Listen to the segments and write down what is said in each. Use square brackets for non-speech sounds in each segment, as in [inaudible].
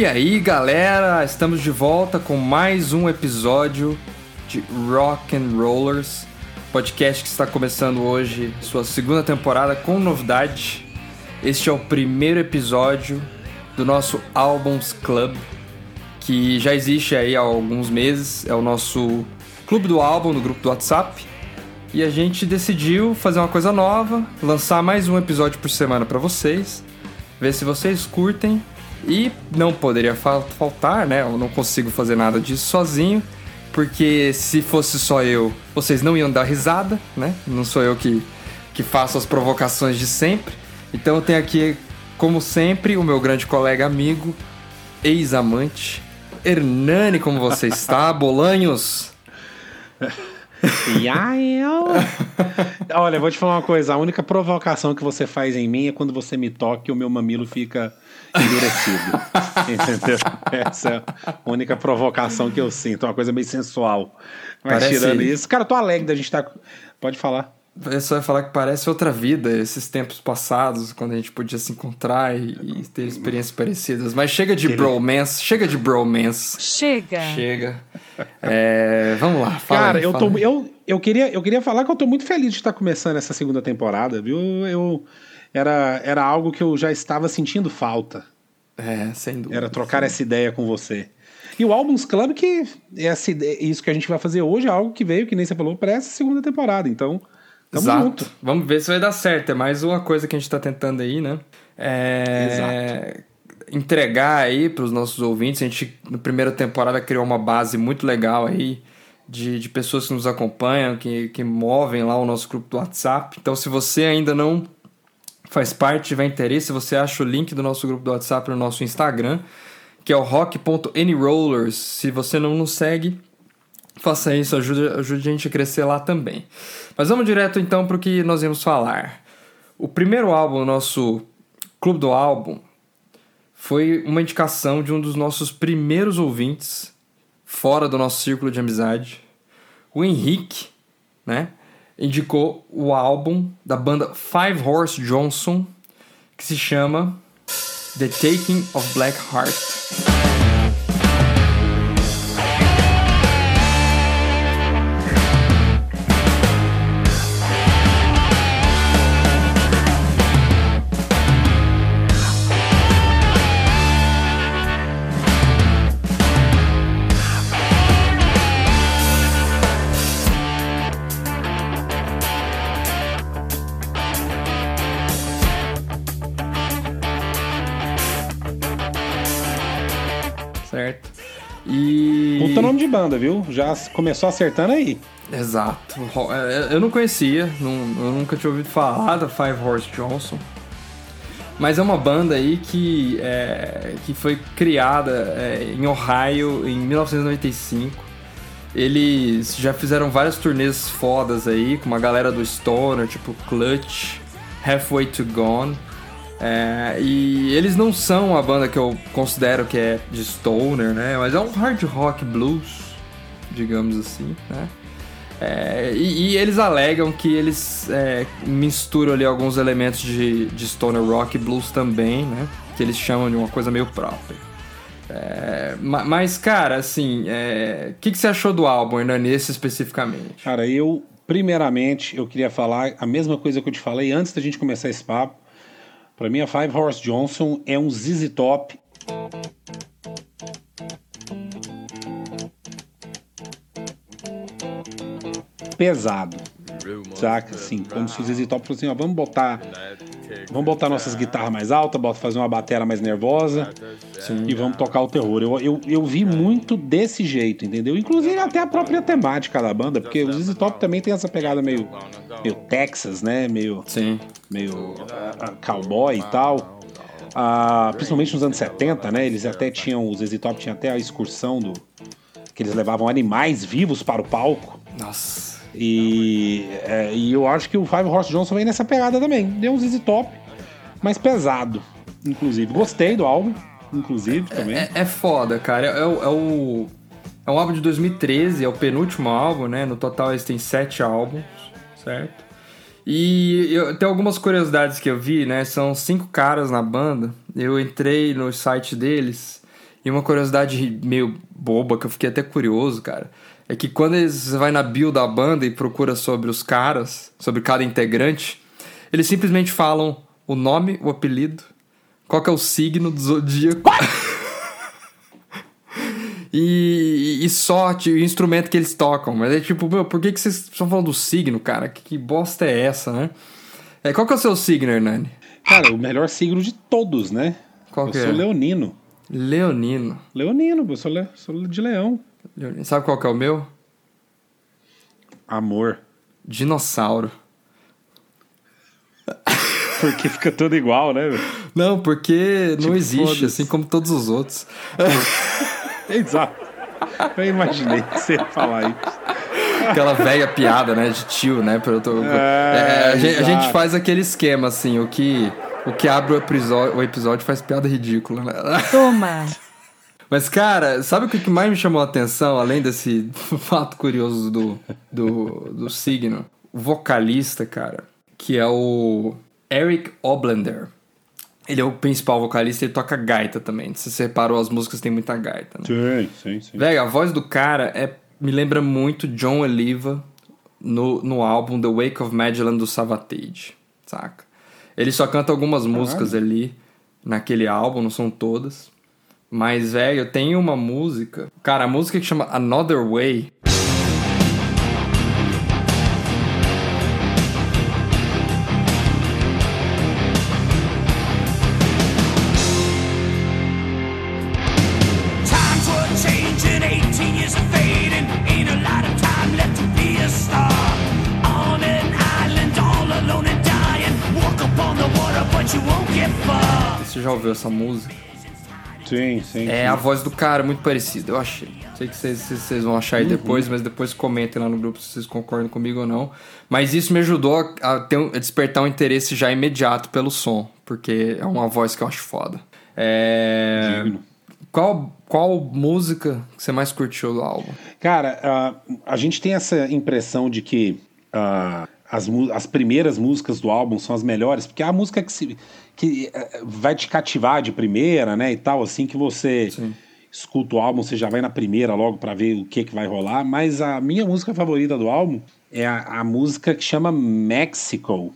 E aí, galera, estamos de volta com mais um episódio de Rock and Rollers, podcast que está começando hoje sua segunda temporada com novidade. Este é o primeiro episódio do nosso Albums Club, que já existe aí há alguns meses, é o nosso clube do álbum no grupo do WhatsApp. E a gente decidiu fazer uma coisa nova, lançar mais um episódio por semana para vocês, ver se vocês curtem e não poderia faltar, né? Eu não consigo fazer nada disso sozinho, porque se fosse só eu, vocês não iam dar risada, né? Não sou eu que, que faço as provocações de sempre. Então eu tenho aqui, como sempre, o meu grande colega amigo, ex-amante, Hernani, como você está? [laughs] Bolanhos? E aí, eu... Olha, vou te falar uma coisa. A única provocação que você faz em mim é quando você me toca e o meu mamilo fica endurecido. [laughs] Entendeu? Essa é a única provocação que eu sinto. Uma coisa meio sensual. Mas Parece... tirando isso, cara, tô alegre da gente estar. Tá... Pode falar. Eu só ia falar que parece outra vida, esses tempos passados, quando a gente podia se encontrar e, e ter experiências parecidas. Mas chega de bromance, chega de bromance. Chega. Chega. É, vamos lá, fala Cara, aí, eu, fala tô, eu, eu, queria, eu queria falar que eu tô muito feliz de estar começando essa segunda temporada, viu? Eu, era, era algo que eu já estava sentindo falta. É, sem dúvida. Era trocar essa ideia com você. E o Albums Club, que essa, isso que a gente vai fazer hoje é algo que veio, que nem você falou, para essa segunda temporada. Então, Tamo Exato. Junto. Vamos ver se vai dar certo. É mais uma coisa que a gente está tentando aí, né? É... Exato. Entregar aí para os nossos ouvintes. A gente, na primeira temporada, criou uma base muito legal aí de, de pessoas que nos acompanham, que, que movem lá o nosso grupo do WhatsApp. Então, se você ainda não faz parte, tiver interesse, você acha o link do nosso grupo do WhatsApp no nosso Instagram, que é o rock.anyrollers. Se você não nos segue, faça isso, ajude, ajude a gente a crescer lá também. Mas vamos direto então para o que nós vamos falar. O primeiro álbum, nosso Clube do Álbum, foi uma indicação de um dos nossos primeiros ouvintes, fora do nosso círculo de amizade. O Henrique, né? Indicou o álbum da banda Five Horse Johnson, que se chama The Taking of Black Heart. Nome de banda, viu? Já começou acertando aí. Exato. É, eu não conhecia, não, eu nunca tinha ouvido falar da Five Horse Johnson. Mas é uma banda aí que, é, que foi criada é, em Ohio em 1995. Eles já fizeram várias turnês fodas aí, com uma galera do Stoner, tipo Clutch, Halfway to Gone. É, e eles não são a banda que eu considero que é de stoner, né? Mas é um hard rock blues, digamos assim, né? É, e, e, eles alegam que eles é, misturam ali alguns elementos de, de stoner rock e blues também, né? Que eles chamam de uma coisa meio própria. É, mas, cara, assim, o é, que, que você achou do álbum, Hernanesse, especificamente? Cara, eu, primeiramente, eu queria falar a mesma coisa que eu te falei antes da gente começar esse papo para mim, a Five Horse Johnson é um ZZ Top. Pesado. Saca? Assim, como se o ZZ Top fosse assim, ó, vamos botar Vamos botar nossas guitarras mais altas, bota fazer uma bateria mais nervosa Sim. e vamos tocar o terror. Eu, eu, eu vi muito desse jeito, entendeu? Inclusive até a própria temática da banda, porque o ZZ Top também tem essa pegada meio, meio Texas, né? Meio, Sim. Meio uh, cowboy e tal. Uh, principalmente nos anos 70, né? Eles até tinham, os ZZ Top tinha até a excursão do que eles levavam animais vivos para o palco. Nossa. E, é, e eu acho que o Five Horse Johnson vem nessa pegada também. Deu um ZZ Top, mais pesado, inclusive. Gostei do álbum, inclusive, é, também. É, é foda, cara. É, é, o, é um álbum de 2013, é o penúltimo álbum, né? No total eles têm sete álbuns, certo? E eu, tem algumas curiosidades que eu vi, né? São cinco caras na banda. Eu entrei no site deles E uma curiosidade meio boba, que eu fiquei até curioso, cara, é que quando você vai na bio da banda e procura sobre os caras, sobre cada integrante, eles simplesmente falam o nome, o apelido, qual que é o signo do zodíaco. E, e sorte, o instrumento que eles tocam. Mas é tipo, meu, por que, que vocês estão falando do signo, cara? Que, que bosta é essa, né? É, qual que é o seu signo, Hernani? Cara, o melhor signo de todos, né? Qual eu que sou é? leonino. Leonino. Leonino, eu sou, le... sou de leão. Leonino. Sabe qual que é o meu? Amor. Dinossauro. Porque fica tudo igual, né? Não, porque Tipo, não existe, assim como todos os outros. [laughs] [laughs] Exato. Eu imaginei que você ia falar isso. Aquela velha piada, né, de tio, né? pra eu tô- É, É, a, gente, a gente faz aquele esquema, assim, o que, o que abre o episódio, o episódio faz piada ridícula, né? [laughs] Toma! Mas, cara, sabe o que que mais me chamou a atenção, além desse [laughs] fato curioso do, do, do signo? O vocalista, cara, que é o Eric Oblender. Ele é o principal vocalista e ele toca gaita também. Se você reparou, as músicas têm muita gaita, né? Sim, sim, sim. Velho, a voz do cara é, me lembra muito John Oliva no, no álbum The Wake of Magellan do Savatage, saca? Ele só canta algumas músicas ali naquele álbum, não são todas. Mas, velho, tem uma música. Cara, a música que chama Another Way. Você já ouviu essa música? Sim, sim. É sim. a voz do cara muito parecida, eu achei. Sei que vocês, vão achar aí depois, mas depois comentem lá no grupo se vocês concordam comigo ou não. Mas isso me ajudou a, ter a despertar um interesse já imediato pelo som, porque é uma voz que eu acho foda. É... Digno. Qual, qual música que você mais curtiu do álbum? Cara, ah, a gente tem essa impressão de que ah, as, as primeiras músicas do álbum são as melhores, porque é a música que, se, que eh, vai te cativar de primeira, né, e tal, assim que você Sim. escuta o álbum, você já vai na primeira logo pra ver o que, que vai rolar, mas a minha música favorita do álbum é a, a música que chama Mexico.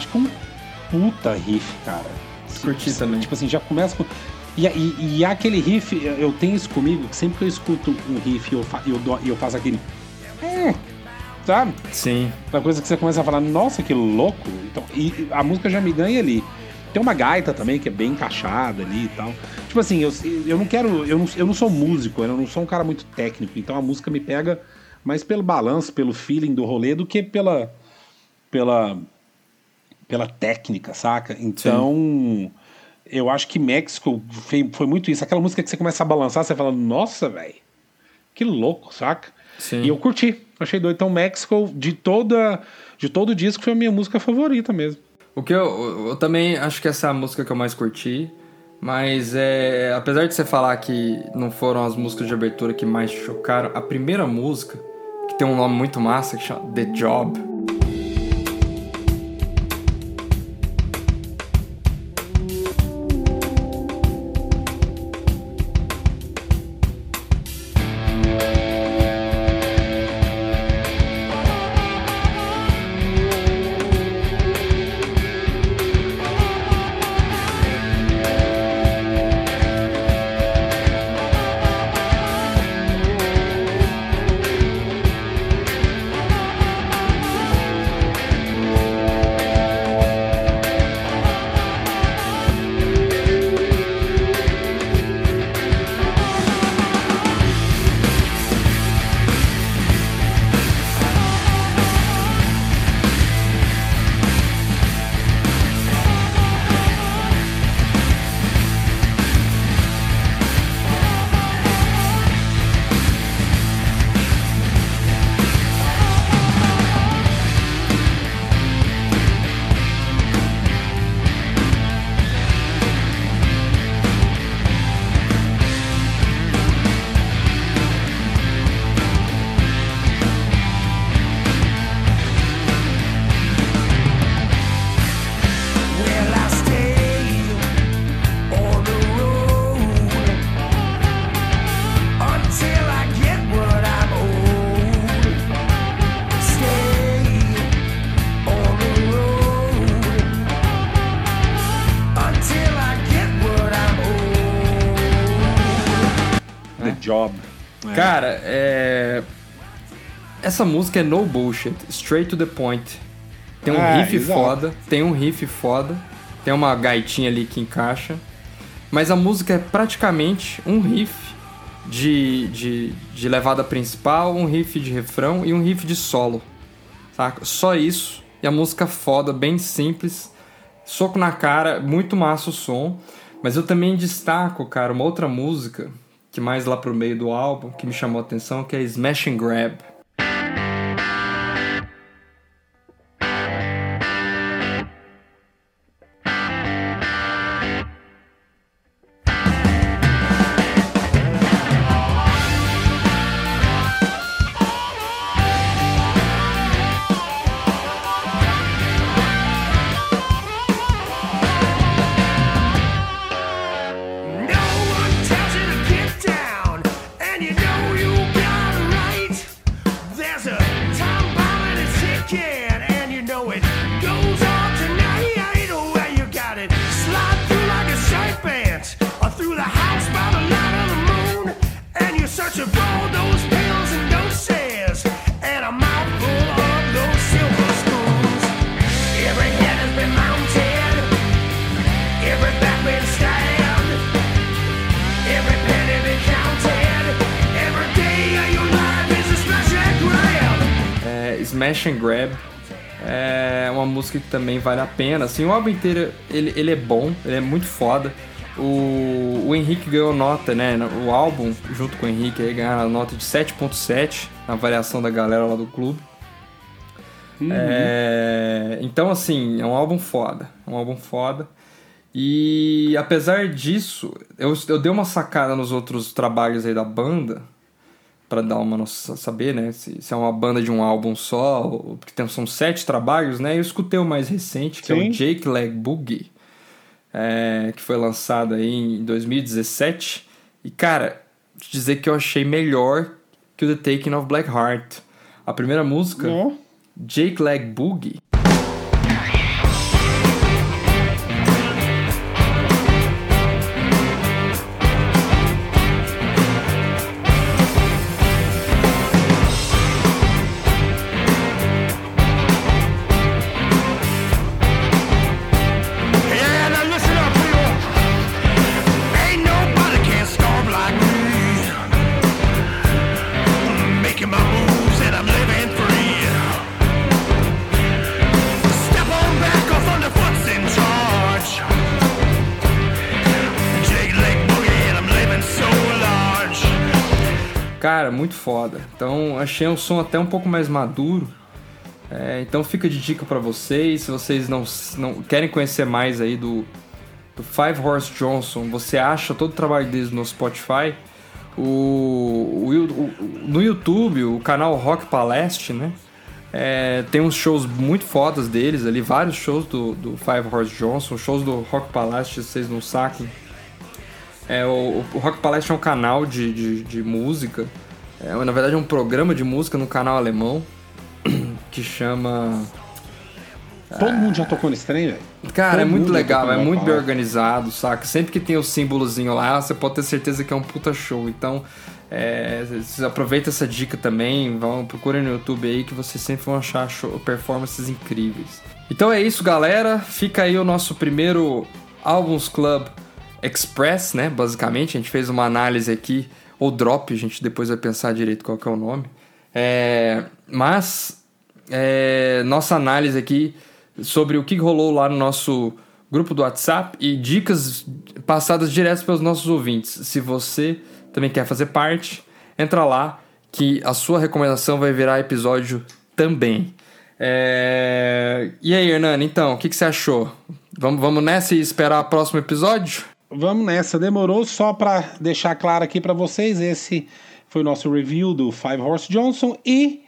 Acho que é um puta riff, cara. Curti também. Tipo assim, já começa com. E, e, e aquele riff, eu- tenho isso comigo, que sempre que eu escuto um riff e eu, fa- eu, eu faço aquele. "Hum", sabe? Sim. Uma coisa que você começa a falar, nossa, que louco. Então, e e a música já me ganha ali. Tem uma gaita também que é bem encaixada ali e tal. Tipo assim, eu, eu não quero. Eu não, eu não sou músico, eu não sou um cara muito técnico, então a música me pega mais pelo balanço, pelo feeling do rolê do que pela. pela. Pela técnica, saca? Então. Eu acho que México foi, foi muito isso. Aquela música que você começa a balançar, você fala, nossa, velho. Que louco, saca? Sim. E eu curti, achei doido. Então, Mexico, de toda de todo o disco, foi a minha música favorita mesmo. O que eu, eu, eu também acho que essa é a música que eu mais curti. Mas é, apesar de você falar que não foram as músicas de abertura que mais chocaram, a primeira música, que tem um nome muito massa, que chama The Job. Job. É. Cara, é... essa música é no bullshit, straight to the point. Tem um é, riff exato. foda, tem um riff foda, tem uma gaitinha ali que encaixa. Mas a música é praticamente um riff de, de, de levada principal, um riff de refrão e um riff de solo. Saca? Só isso. E a música foda, bem simples. Soco na cara, muito massa o som. Mas eu também destaco, cara, uma outra música que mais lá pro meio do álbum que me chamou a atenção, que é Smash and Grab. Time bomb and you know it goes on tonight. You got it, slide through like a or through the house by the light of the moon, and you're searching for the Smash and Grab. É uma música que também vale a pena. Assim, o álbum inteiro ele, ele é bom, ele é muito foda. O, o Henrique ganhou nota, né? O álbum, junto com o Henrique, aí ganhou a nota de 7.7 na avaliação da galera lá do clube. Uhum. É, então, assim, é um álbum foda. É um álbum foda. E apesar disso, eu, eu dei uma sacada nos outros trabalhos aí da banda para dar uma noção, saber, né, se, se, é uma banda de um álbum só, porque tem, são sete trabalhos, né? Eu escutei o mais recente, que Sim. é o Jake Leg Boogie, é, que foi lançado aí em 2017. E cara, te dizer que eu achei melhor que o The Taking of Black Heart. A primeira música, Jake Leg Boogie, Cara, muito foda. Então achei um som até um pouco mais maduro. É, então fica de dica para vocês. Se vocês não, não querem conhecer mais aí do, do Five Horse Johnson, você acha todo o trabalho deles no Spotify. O, o, o, no YouTube, o canal Rock Paleste, né? É, tem uns shows muito fodas deles ali, vários shows do, do Five Horse Johnson, shows do Rock Paleste, vocês não saquem é, o, o Rock Palette é um canal de, de, de música. É, na verdade, é um programa de música no canal alemão [clears throat] que chama. Todo mundo já tocou nesse trem, velho? Cara, Todo é muito legal, é muito bem organizado, saca? Sempre que tem o símbolozinho lá, você pode ter certeza que é um puta show. Então, é, vocês aproveitem essa dica também, vão procurem no YouTube aí que vocês sempre vão achar show, performances incríveis. Então é isso, galera. Fica aí o nosso primeiro Albums Club Express, né? Basicamente, a gente fez uma análise aqui, ou Drop, a gente depois vai pensar direito qual que é o nome. É, mas, é, nossa análise aqui sobre o que rolou lá no nosso grupo do WhatsApp e dicas passadas direto pelos nossos ouvintes. Se você também quer fazer parte, entra lá que a sua recomendação vai virar episódio também. É... E aí, Hernani, então, o que, que você achou? Vamos, vamos nessa e esperar o próximo episódio? Vamos nessa. Demorou só para deixar claro aqui para vocês. Esse foi o nosso review do Five Horse Johnson. E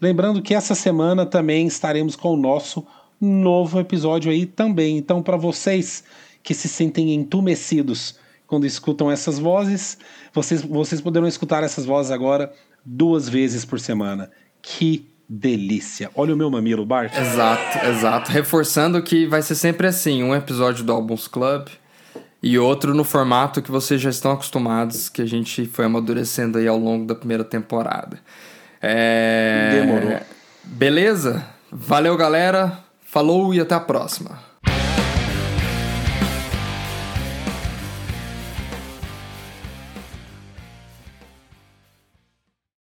lembrando que essa semana também estaremos com o nosso novo episódio aí também. Então, para vocês que se sentem entumecidos quando escutam essas vozes, vocês, vocês poderão escutar essas vozes agora duas vezes por semana. Que delícia. Olha o meu mamilo, Bart. Exato, exato. Reforçando que vai ser sempre assim: um episódio do Albums Club e outro no formato que vocês já estão acostumados, que a gente foi amadurecendo aí ao longo da primeira temporada. É... Demorou. Beleza? Valeu, galera. Falou e até a próxima.